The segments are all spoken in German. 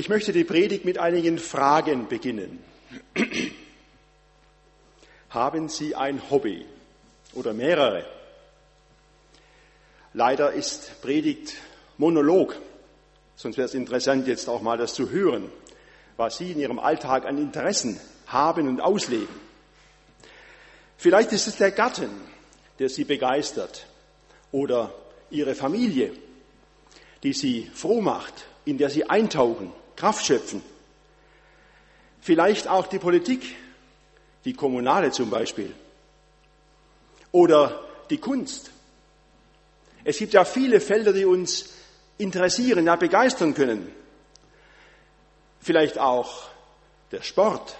Ich möchte die Predigt mit einigen Fragen beginnen. Haben Sie ein Hobby oder mehrere? Leider ist Predigt Monolog, sonst wäre es interessant, jetzt auch mal das zu hören, was Sie in Ihrem Alltag an Interessen haben und ausleben. Vielleicht ist es der Garten, der Sie begeistert oder Ihre Familie, die Sie froh macht, in der Sie eintauchen Kraft schöpfen. Vielleicht auch die Politik, die kommunale zum Beispiel. Oder die Kunst. Es gibt ja viele Felder, die uns interessieren, ja begeistern können. Vielleicht auch der Sport,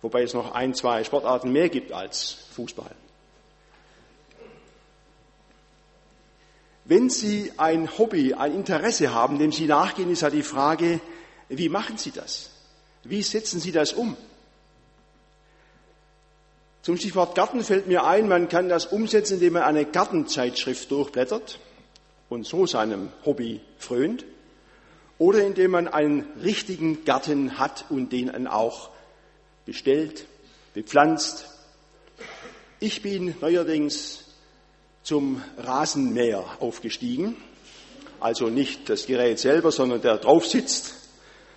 wobei es noch ein, zwei Sportarten mehr gibt als Fußball. Wenn Sie ein Hobby, ein Interesse haben, dem Sie nachgehen, ist ja die Frage, wie machen Sie das? Wie setzen Sie das um? Zum Stichwort Garten fällt mir ein, man kann das umsetzen, indem man eine Gartenzeitschrift durchblättert und so seinem Hobby frönt, oder indem man einen richtigen Garten hat und den dann auch bestellt, bepflanzt. Ich bin neuerdings zum Rasenmäher aufgestiegen. Also nicht das Gerät selber, sondern der drauf sitzt.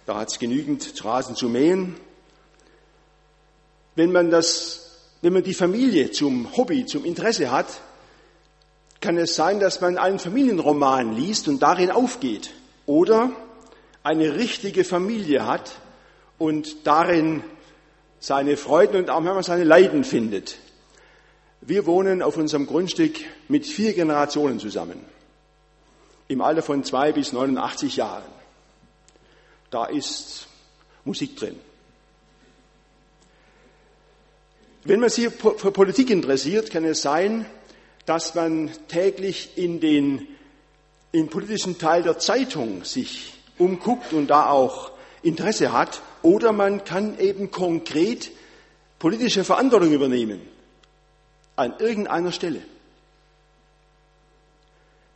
Da hat es genügend Rasen zu mähen. Wenn man das, wenn man die Familie zum Hobby, zum Interesse hat, kann es sein, dass man einen Familienroman liest und darin aufgeht. Oder eine richtige Familie hat und darin seine Freuden und auch manchmal seine Leiden findet. Wir wohnen auf unserem Grundstück mit vier Generationen zusammen, im Alter von zwei bis 89 Jahren. Da ist Musik drin. Wenn man sich für Politik interessiert, kann es sein, dass man täglich in den im politischen Teil der Zeitung sich umguckt und da auch Interesse hat, oder man kann eben konkret politische Verantwortung übernehmen an irgendeiner Stelle.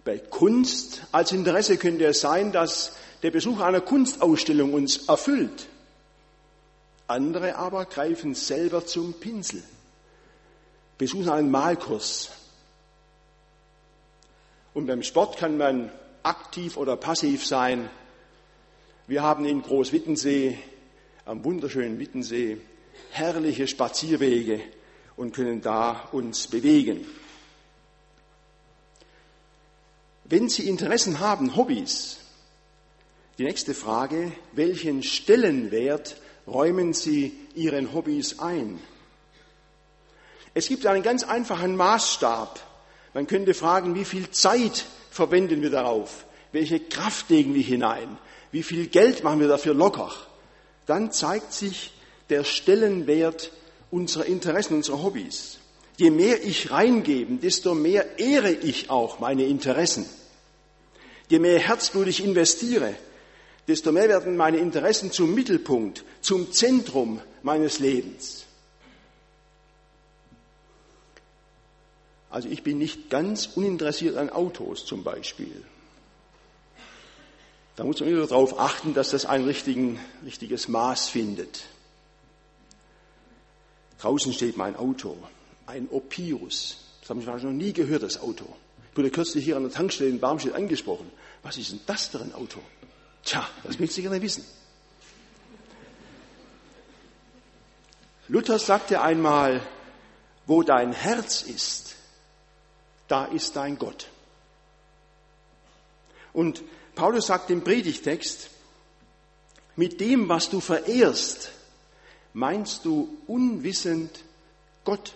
Bei Kunst als Interesse könnte es sein, dass der Besuch einer Kunstausstellung uns erfüllt. Andere aber greifen selber zum Pinsel, besuchen einen Malkurs. Und beim Sport kann man aktiv oder passiv sein. Wir haben in Großwittensee, am wunderschönen Wittensee, herrliche Spazierwege und können da uns bewegen. Wenn Sie Interessen haben, Hobbys, die nächste Frage, welchen Stellenwert räumen Sie Ihren Hobbys ein? Es gibt einen ganz einfachen Maßstab. Man könnte fragen, wie viel Zeit verwenden wir darauf? Welche Kraft legen wir hinein? Wie viel Geld machen wir dafür locker? Dann zeigt sich der Stellenwert unserer Interessen, unserer Hobbys. Je mehr ich reingebe, desto mehr ehre ich auch meine Interessen. Je mehr Herzblut ich investiere, desto mehr werden meine Interessen zum Mittelpunkt, zum Zentrum meines Lebens. Also ich bin nicht ganz uninteressiert an Autos zum Beispiel. Da muss man wieder darauf achten, dass das ein richtiges Maß findet. Draußen steht mein Auto, ein Opirus. Das Sie wahrscheinlich noch nie gehört, das Auto. Ich wurde kürzlich hier an der Tankstelle in Barmstedt angesprochen. Was ist denn das für ein Auto? Tja, das willst du gerne wissen. Luther sagte einmal, wo dein Herz ist, da ist dein Gott. Und Paulus sagt im Predigtext, mit dem, was du verehrst, Meinst du unwissend Gott?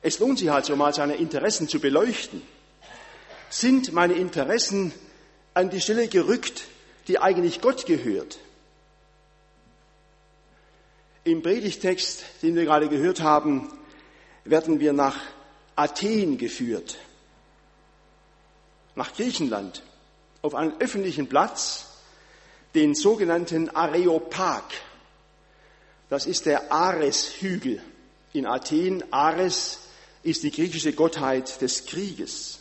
Es lohnt sich also mal, seine Interessen zu beleuchten. Sind meine Interessen an die Stelle gerückt, die eigentlich Gott gehört? Im Predigtext, den wir gerade gehört haben, werden wir nach Athen geführt, nach Griechenland, auf einen öffentlichen Platz, den sogenannten Areopag. Das ist der Ares-Hügel in Athen. Ares ist die griechische Gottheit des Krieges.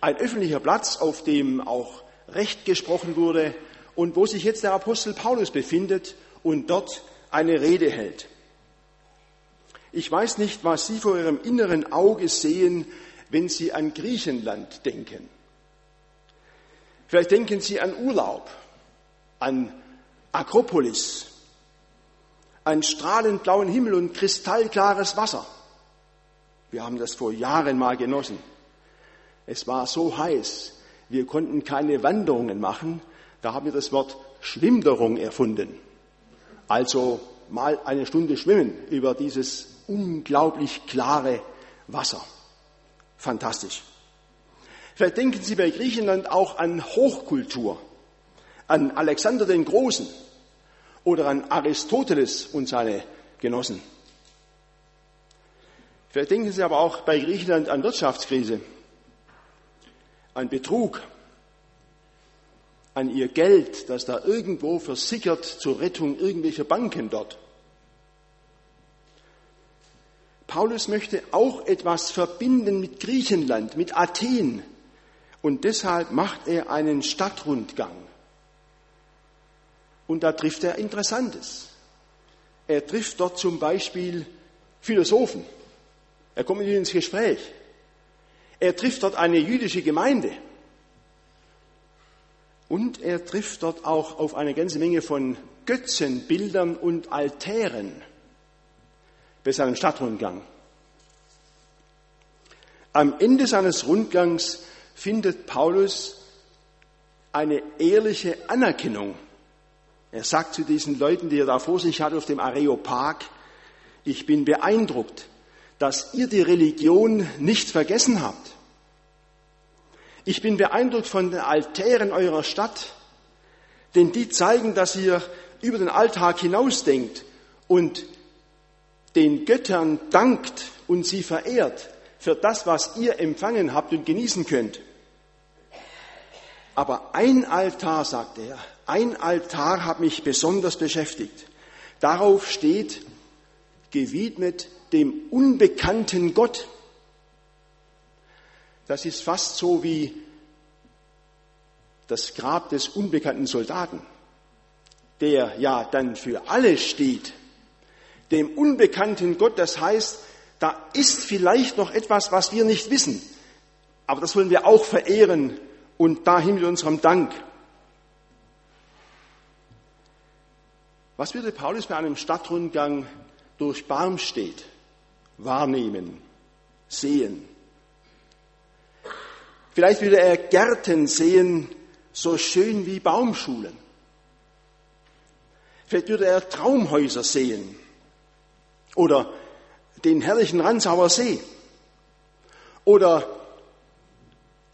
Ein öffentlicher Platz, auf dem auch Recht gesprochen wurde und wo sich jetzt der Apostel Paulus befindet und dort eine Rede hält. Ich weiß nicht, was Sie vor Ihrem inneren Auge sehen, wenn Sie an Griechenland denken. Vielleicht denken Sie an Urlaub, an Akropolis, an strahlend blauen Himmel und kristallklares Wasser. Wir haben das vor Jahren mal genossen. Es war so heiß, wir konnten keine Wanderungen machen. Da haben wir das Wort Schwimmderung erfunden. Also mal eine Stunde schwimmen über dieses unglaublich klare Wasser. Fantastisch. Vielleicht denken Sie bei Griechenland auch an Hochkultur, an Alexander den Großen oder an Aristoteles und seine Genossen. Vielleicht denken Sie aber auch bei Griechenland an Wirtschaftskrise, an Betrug, an ihr Geld, das da irgendwo versickert zur Rettung irgendwelcher Banken dort. Paulus möchte auch etwas verbinden mit Griechenland, mit Athen. Und deshalb macht er einen Stadtrundgang. Und da trifft er Interessantes. Er trifft dort zum Beispiel Philosophen. Er kommt mit ihnen ins Gespräch. Er trifft dort eine jüdische Gemeinde. Und er trifft dort auch auf eine ganze Menge von Götzenbildern und Altären bei seinem Stadtrundgang. Am Ende seines Rundgangs findet Paulus eine ehrliche Anerkennung. Er sagt zu diesen Leuten, die er da vor sich hat auf dem Areopag, ich bin beeindruckt, dass ihr die Religion nicht vergessen habt. Ich bin beeindruckt von den Altären eurer Stadt, denn die zeigen, dass ihr über den Alltag hinausdenkt und den Göttern dankt und sie verehrt für das, was ihr empfangen habt und genießen könnt. Aber ein Altar, sagt er, ein Altar hat mich besonders beschäftigt. Darauf steht, gewidmet dem unbekannten Gott. Das ist fast so wie das Grab des unbekannten Soldaten, der ja dann für alle steht dem unbekannten Gott. Das heißt, da ist vielleicht noch etwas, was wir nicht wissen. Aber das wollen wir auch verehren und dahin mit unserem Dank. Was würde Paulus bei einem Stadtrundgang durch Barmstedt wahrnehmen, sehen? Vielleicht würde er Gärten sehen, so schön wie Baumschulen. Vielleicht würde er Traumhäuser sehen, oder den herrlichen Ransauer See oder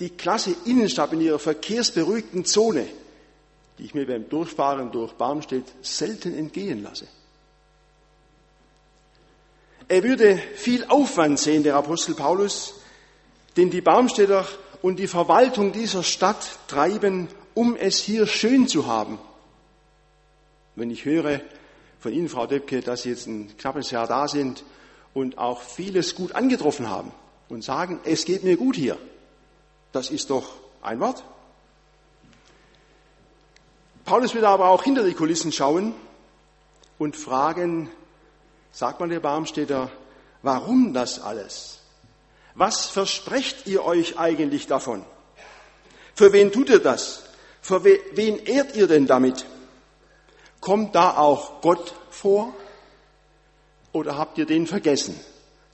die klasse Innenstadt in ihrer verkehrsberuhigten Zone, die ich mir beim Durchfahren durch Barmstedt selten entgehen lasse. Er würde viel Aufwand sehen, der Apostel Paulus, den die Barmstädter und die Verwaltung dieser Stadt treiben, um es hier schön zu haben. Wenn ich höre, von Ihnen, Frau Döpke, dass Sie jetzt ein knappes Jahr da sind und auch vieles gut angetroffen haben und sagen, es geht mir gut hier. Das ist doch ein Wort. Paulus will aber auch hinter die Kulissen schauen und fragen, sagt man der Barmstädter, warum das alles? Was versprecht ihr euch eigentlich davon? Für wen tut ihr das? Für wen ehrt ihr denn damit? Kommt da auch Gott vor? Oder habt ihr den vergessen?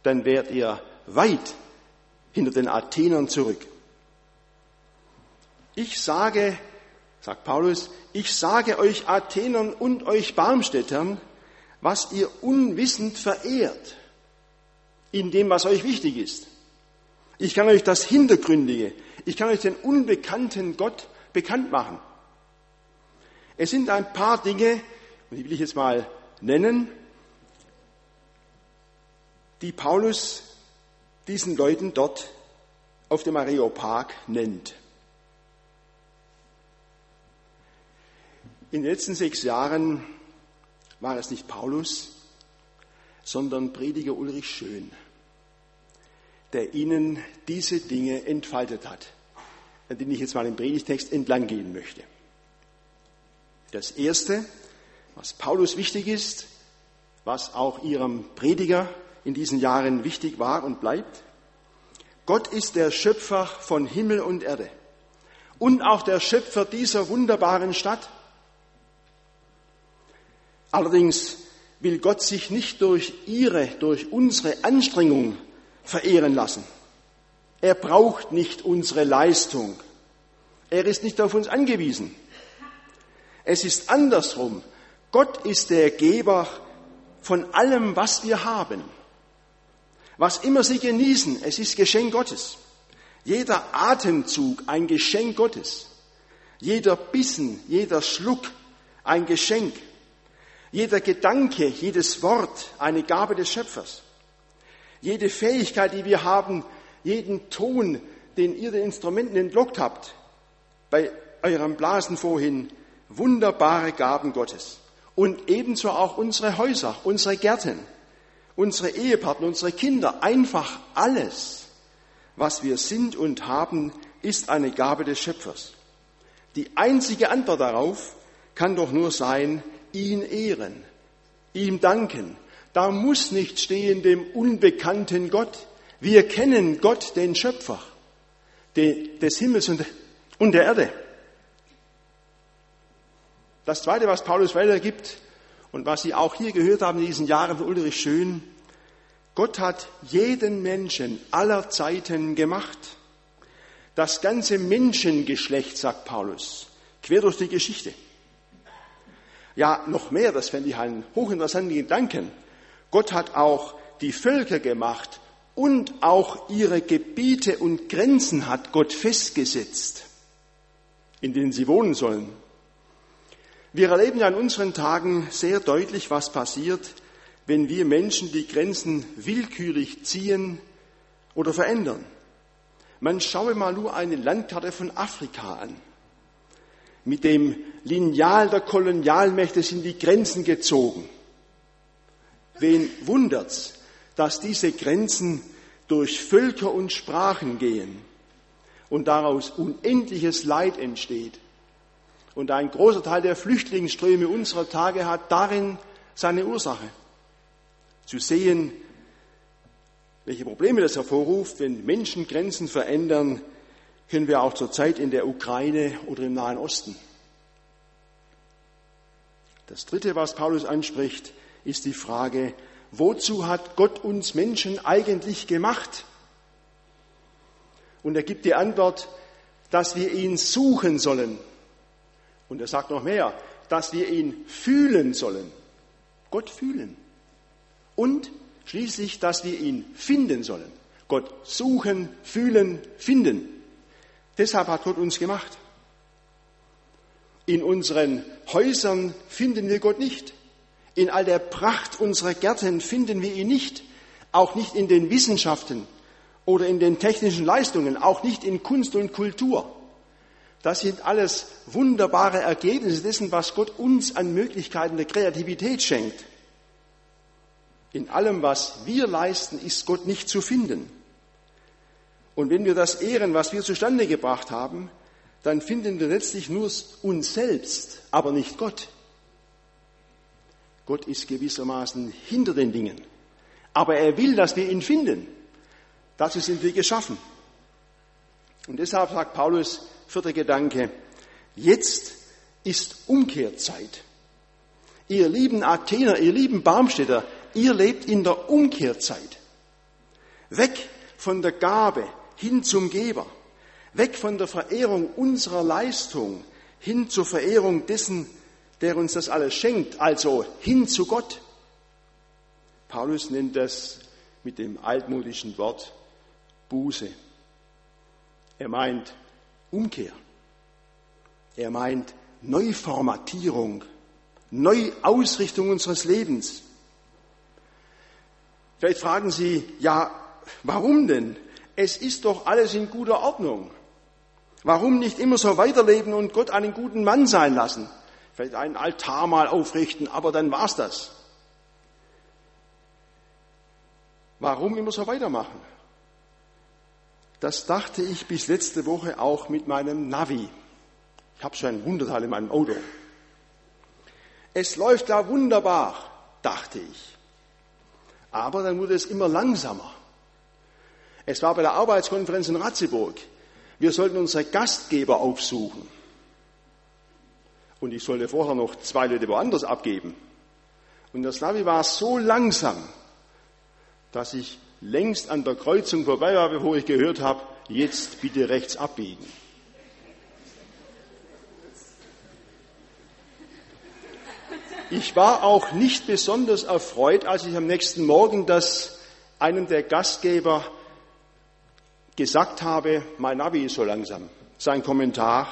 Dann wärt ihr weit hinter den Athenern zurück. Ich sage, sagt Paulus, ich sage euch Athenern und euch Barmstädtern, was ihr unwissend verehrt in dem, was euch wichtig ist. Ich kann euch das Hintergründige, ich kann euch den unbekannten Gott bekannt machen. Es sind ein paar Dinge, und die will ich jetzt mal nennen, die Paulus diesen Leuten dort auf dem Areopag nennt. In den letzten sechs Jahren war es nicht Paulus, sondern Prediger Ulrich Schön, der ihnen diese Dinge entfaltet hat. an denen ich jetzt mal im Predigtext entlang gehen möchte. Das erste, was Paulus wichtig ist, was auch ihrem Prediger in diesen Jahren wichtig war und bleibt. Gott ist der Schöpfer von Himmel und Erde und auch der Schöpfer dieser wunderbaren Stadt. Allerdings will Gott sich nicht durch ihre, durch unsere Anstrengung verehren lassen. Er braucht nicht unsere Leistung. Er ist nicht auf uns angewiesen. Es ist andersrum. Gott ist der Geber von allem, was wir haben. Was immer Sie genießen, es ist Geschenk Gottes. Jeder Atemzug ein Geschenk Gottes. Jeder Bissen, jeder Schluck ein Geschenk. Jeder Gedanke, jedes Wort eine Gabe des Schöpfers. Jede Fähigkeit, die wir haben, jeden Ton, den ihr den Instrumenten entlockt habt, bei eurem Blasen vorhin, wunderbare Gaben Gottes. Und ebenso auch unsere Häuser, unsere Gärten, unsere Ehepartner, unsere Kinder, einfach alles, was wir sind und haben, ist eine Gabe des Schöpfers. Die einzige Antwort darauf kann doch nur sein, ihn ehren, ihm danken. Da muss nicht stehen dem unbekannten Gott. Wir kennen Gott, den Schöpfer des Himmels und der Erde. Das Zweite, was Paulus weitergibt und was Sie auch hier gehört haben in diesen Jahren von Ulrich Schön, Gott hat jeden Menschen aller Zeiten gemacht. Das ganze Menschengeschlecht, sagt Paulus, quer durch die Geschichte. Ja, noch mehr, das fände ich einen hochinteressanten Gedanken. Gott hat auch die Völker gemacht und auch ihre Gebiete und Grenzen hat Gott festgesetzt, in denen sie wohnen sollen. Wir erleben ja in unseren Tagen sehr deutlich, was passiert, wenn wir Menschen die Grenzen willkürlich ziehen oder verändern. Man schaue mal nur eine Landkarte von Afrika an. Mit dem Lineal der Kolonialmächte sind die Grenzen gezogen. Wen wundert's, dass diese Grenzen durch Völker und Sprachen gehen und daraus unendliches Leid entsteht? Und ein großer Teil der Flüchtlingsströme unserer Tage hat darin seine Ursache. Zu sehen, welche Probleme das hervorruft, wenn Menschen Grenzen verändern, können wir auch zurzeit in der Ukraine oder im Nahen Osten. Das Dritte, was Paulus anspricht, ist die Frage, wozu hat Gott uns Menschen eigentlich gemacht? Und er gibt die Antwort, dass wir ihn suchen sollen und er sagt noch mehr, dass wir ihn fühlen sollen. Gott fühlen. Und schließlich, dass wir ihn finden sollen. Gott suchen, fühlen, finden. Deshalb hat Gott uns gemacht. In unseren Häusern finden wir Gott nicht. In all der Pracht unserer Gärten finden wir ihn nicht. Auch nicht in den Wissenschaften oder in den technischen Leistungen, auch nicht in Kunst und Kultur. Das sind alles wunderbare Ergebnisse dessen, was Gott uns an Möglichkeiten der Kreativität schenkt. In allem, was wir leisten, ist Gott nicht zu finden. Und wenn wir das ehren, was wir zustande gebracht haben, dann finden wir letztlich nur uns selbst, aber nicht Gott. Gott ist gewissermaßen hinter den Dingen. Aber er will, dass wir ihn finden. Dazu sind wir geschaffen. Und deshalb sagt Paulus, Vierter Gedanke. Jetzt ist Umkehrzeit. Ihr lieben Athener, ihr lieben Barmstädter, ihr lebt in der Umkehrzeit. Weg von der Gabe hin zum Geber. Weg von der Verehrung unserer Leistung hin zur Verehrung dessen, der uns das alles schenkt, also hin zu Gott. Paulus nennt das mit dem altmodischen Wort Buße. Er meint Umkehr. Er meint Neuformatierung, Neuausrichtung unseres Lebens. Vielleicht fragen Sie, ja, warum denn? Es ist doch alles in guter Ordnung. Warum nicht immer so weiterleben und Gott einen guten Mann sein lassen? Vielleicht einen Altar mal aufrichten, aber dann war's das. Warum immer so weitermachen? Das dachte ich bis letzte Woche auch mit meinem Navi. Ich habe so ein Wunderteil in meinem Auto. Es läuft da wunderbar, dachte ich. Aber dann wurde es immer langsamer. Es war bei der Arbeitskonferenz in Ratzeburg. Wir sollten unsere Gastgeber aufsuchen. Und ich sollte vorher noch zwei Leute woanders abgeben. Und das Navi war so langsam, dass ich längst an der Kreuzung vorbei war, bevor ich gehört habe, jetzt bitte rechts abbiegen. Ich war auch nicht besonders erfreut, als ich am nächsten Morgen das einem der Gastgeber gesagt habe, mein Navi ist so langsam. Sein Kommentar,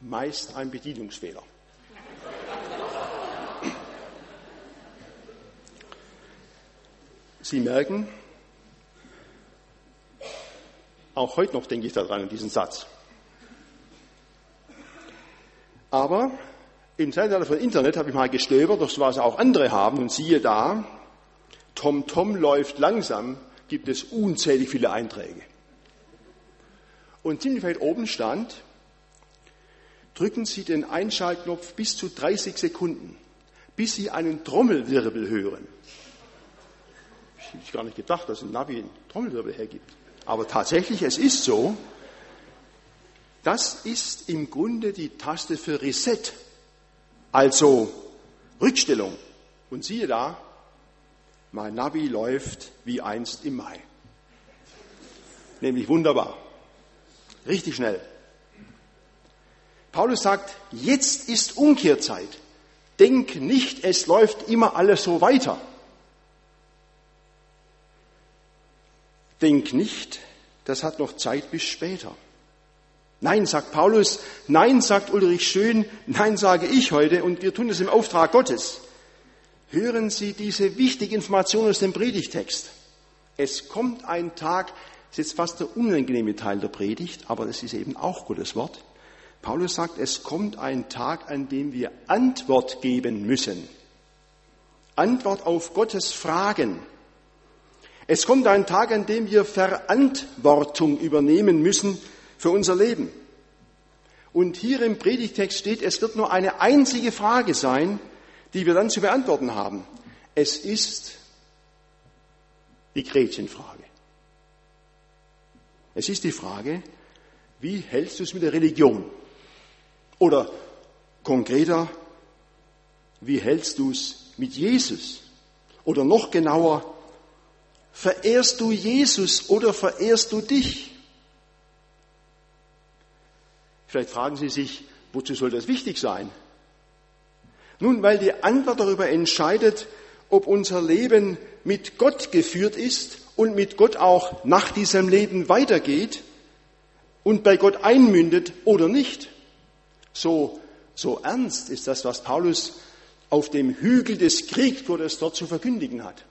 meist ein Bedienungsfehler. Sie merken, auch heute noch denke ich daran, an diesen Satz. Aber im Zeitalter von Internet habe ich mal gestöbert, das was auch andere haben, und siehe da, Tom Tom läuft langsam, gibt es unzählig viele Einträge. Und ziemlich weit oben stand, drücken Sie den Einschaltknopf bis zu 30 Sekunden, bis Sie einen Trommelwirbel hören. Ich gar nicht gedacht, dass ein Navi einen Trommelwirbel hergibt. Aber tatsächlich, es ist so. Das ist im Grunde die Taste für Reset, also Rückstellung. Und siehe da, mein Navi läuft wie einst im Mai. Nämlich wunderbar. Richtig schnell. Paulus sagt, jetzt ist Umkehrzeit. Denk nicht, es läuft immer alles so weiter. Denk nicht, das hat noch Zeit bis später. Nein, sagt Paulus, nein, sagt Ulrich Schön, nein, sage ich heute und wir tun es im Auftrag Gottes. Hören Sie diese wichtige Information aus dem Predigtext. Es kommt ein Tag, das ist jetzt fast der unangenehme Teil der Predigt, aber das ist eben auch Gottes Wort. Paulus sagt, es kommt ein Tag, an dem wir Antwort geben müssen. Antwort auf Gottes Fragen. Es kommt ein Tag, an dem wir Verantwortung übernehmen müssen für unser Leben. Und hier im Predigtext steht, es wird nur eine einzige Frage sein, die wir dann zu beantworten haben. Es ist die Gretchenfrage. Es ist die Frage, wie hältst du es mit der Religion? Oder konkreter, wie hältst du es mit Jesus? Oder noch genauer, Verehrst du Jesus oder verehrst du dich? Vielleicht fragen Sie sich, wozu soll das wichtig sein? Nun, weil die Antwort darüber entscheidet, ob unser Leben mit Gott geführt ist und mit Gott auch nach diesem Leben weitergeht und bei Gott einmündet oder nicht. So, so ernst ist das, was Paulus auf dem Hügel des Kriegtodes dort zu verkündigen hat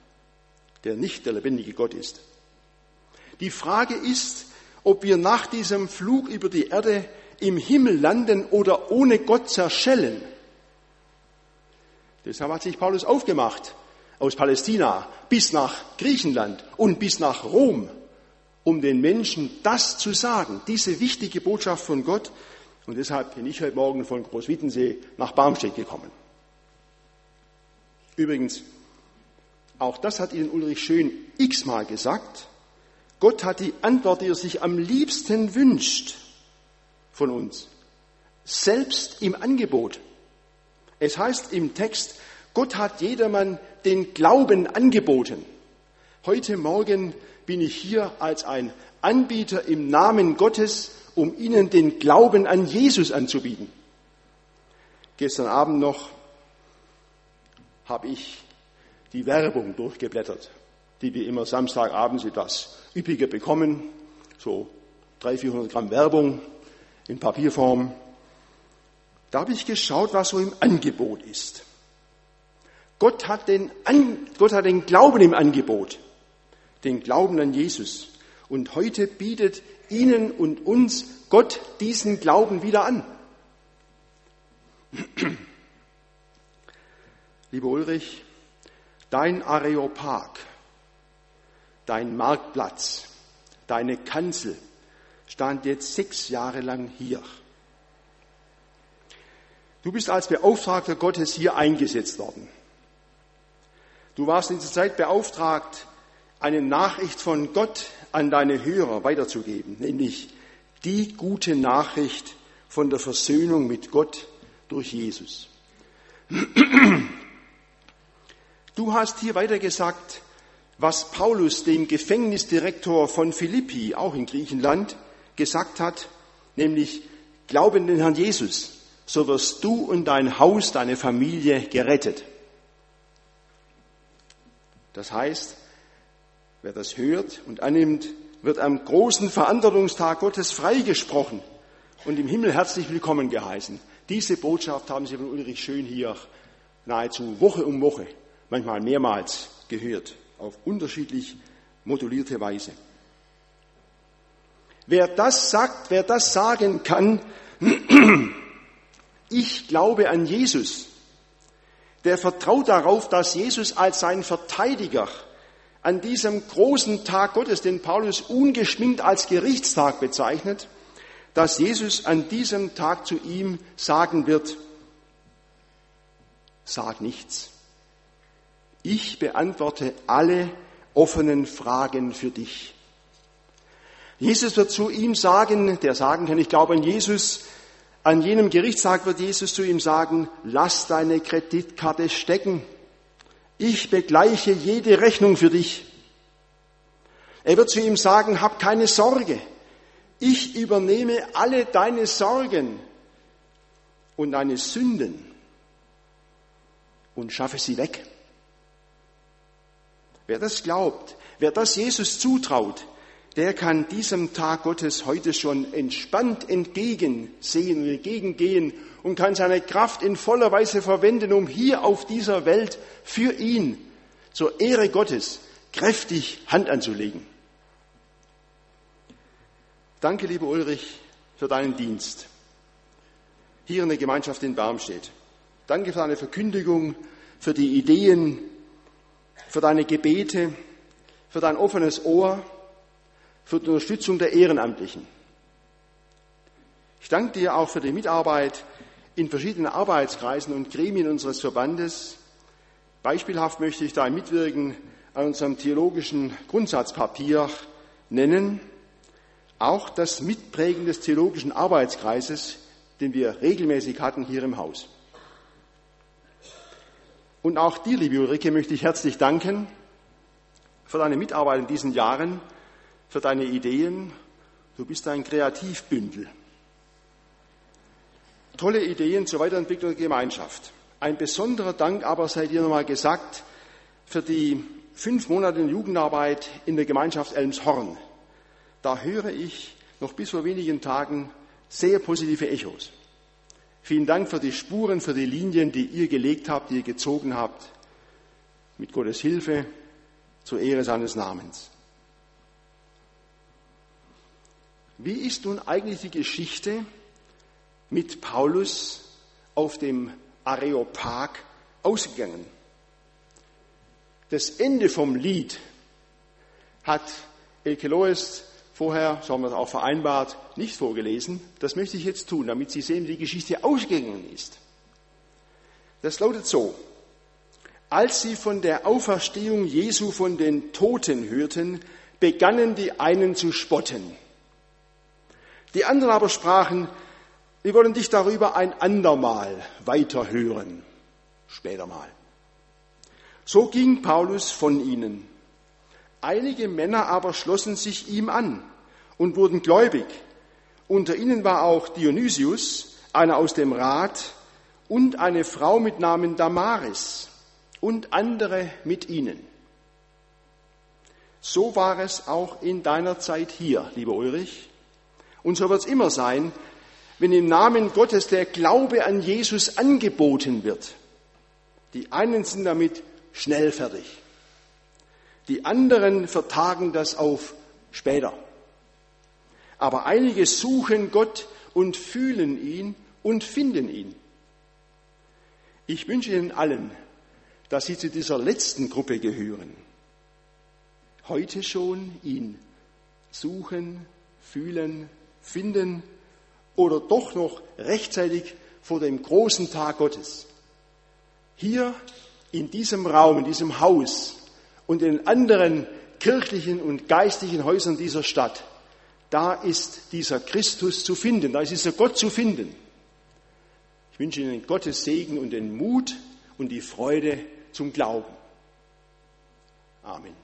der nicht der lebendige Gott ist. Die Frage ist, ob wir nach diesem Flug über die Erde im Himmel landen oder ohne Gott zerschellen. Deshalb hat sich Paulus aufgemacht aus Palästina bis nach Griechenland und bis nach Rom, um den Menschen das zu sagen, diese wichtige Botschaft von Gott. Und deshalb bin ich heute Morgen von Großwittensee nach Barmstedt gekommen. Übrigens, auch das hat Ihnen Ulrich Schön x-mal gesagt. Gott hat die Antwort, die er sich am liebsten wünscht von uns, selbst im Angebot. Es heißt im Text, Gott hat jedermann den Glauben angeboten. Heute Morgen bin ich hier als ein Anbieter im Namen Gottes, um Ihnen den Glauben an Jesus anzubieten. Gestern Abend noch habe ich die Werbung durchgeblättert, die wir immer Samstagabends etwas üppiger bekommen, so 300, 400 Gramm Werbung in Papierform. Da habe ich geschaut, was so im Angebot ist. Gott hat den, Gott hat den Glauben im Angebot, den Glauben an Jesus. Und heute bietet Ihnen und uns Gott diesen Glauben wieder an. Lieber Ulrich, dein Areopag, dein Marktplatz, deine Kanzel, stand jetzt sechs Jahre lang hier. Du bist als Beauftragter Gottes hier eingesetzt worden. Du warst in dieser Zeit beauftragt, eine Nachricht von Gott an deine Hörer weiterzugeben, nämlich die gute Nachricht von der Versöhnung mit Gott durch Jesus. Du hast hier weiter gesagt, was Paulus dem Gefängnisdirektor von Philippi, auch in Griechenland, gesagt hat, nämlich, glaube in den Herrn Jesus, so wirst du und dein Haus, deine Familie gerettet. Das heißt, wer das hört und annimmt, wird am großen Verantwortungstag Gottes freigesprochen und im Himmel herzlich willkommen geheißen. Diese Botschaft haben Sie von Ulrich Schön hier nahezu Woche um Woche, manchmal mehrmals gehört, auf unterschiedlich modulierte Weise. Wer das sagt, wer das sagen kann, ich glaube an Jesus, der vertraut darauf, dass Jesus als sein Verteidiger an diesem großen Tag Gottes, den Paulus ungeschminkt als Gerichtstag bezeichnet, dass Jesus an diesem Tag zu ihm sagen wird, sag nichts. Ich beantworte alle offenen Fragen für dich. Jesus wird zu ihm sagen, der sagen kann, ich glaube an Jesus, an jenem Gerichtstag wird Jesus zu ihm sagen, lass deine Kreditkarte stecken. Ich begleiche jede Rechnung für dich. Er wird zu ihm sagen, hab keine Sorge. Ich übernehme alle deine Sorgen und deine Sünden und schaffe sie weg. Wer das glaubt, wer das Jesus zutraut, der kann diesem Tag Gottes heute schon entspannt entgegensehen und entgegengehen und kann seine Kraft in voller Weise verwenden, um hier auf dieser Welt für ihn zur Ehre Gottes kräftig Hand anzulegen. Danke, lieber Ulrich, für deinen Dienst hier in der Gemeinschaft in Barmstedt. Danke für deine Verkündigung, für die Ideen, für deine Gebete, für dein offenes Ohr für die Unterstützung der Ehrenamtlichen. Ich danke dir auch für die Mitarbeit in verschiedenen Arbeitskreisen und Gremien unseres Verbandes. Beispielhaft möchte ich da ein Mitwirken an unserem theologischen Grundsatzpapier nennen. Auch das Mitprägen des theologischen Arbeitskreises, den wir regelmäßig hatten hier im Haus. Und auch dir, liebe Ulrike, möchte ich herzlich danken für deine Mitarbeit in diesen Jahren für deine Ideen. Du bist ein Kreativbündel. Tolle Ideen zur Weiterentwicklung der Gemeinschaft. Ein besonderer Dank aber sei dir nochmal gesagt für die fünf Monate Jugendarbeit in der Gemeinschaft Elmshorn. Da höre ich noch bis vor wenigen Tagen sehr positive Echos. Vielen Dank für die Spuren, für die Linien, die ihr gelegt habt, die ihr gezogen habt. Mit Gottes Hilfe zur Ehre seines Namens. Wie ist nun eigentlich die Geschichte mit Paulus auf dem Areopag ausgegangen? Das Ende vom Lied hat Elke Loes vorher, so haben wir es auch vereinbart, nicht vorgelesen. Das möchte ich jetzt tun, damit Sie sehen, wie die Geschichte ausgegangen ist. Das lautet so. Als sie von der Auferstehung Jesu von den Toten hörten, begannen die einen zu spotten. Die anderen aber sprachen, wir wollen dich darüber ein andermal weiterhören, später mal. So ging Paulus von ihnen. Einige Männer aber schlossen sich ihm an und wurden gläubig. Unter ihnen war auch Dionysius, einer aus dem Rat, und eine Frau mit Namen Damaris und andere mit ihnen. So war es auch in deiner Zeit hier, lieber Ulrich. Und so wird es immer sein, wenn im Namen Gottes der Glaube an Jesus angeboten wird. Die einen sind damit schnell fertig. Die anderen vertagen das auf später. Aber einige suchen Gott und fühlen ihn und finden ihn. Ich wünsche Ihnen allen, dass Sie zu dieser letzten Gruppe gehören. Heute schon ihn suchen, fühlen, finden oder doch noch rechtzeitig vor dem großen Tag Gottes. Hier in diesem Raum, in diesem Haus und in anderen kirchlichen und geistlichen Häusern dieser Stadt, da ist dieser Christus zu finden, da ist dieser Gott zu finden. Ich wünsche Ihnen Gottes Segen und den Mut und die Freude zum Glauben. Amen.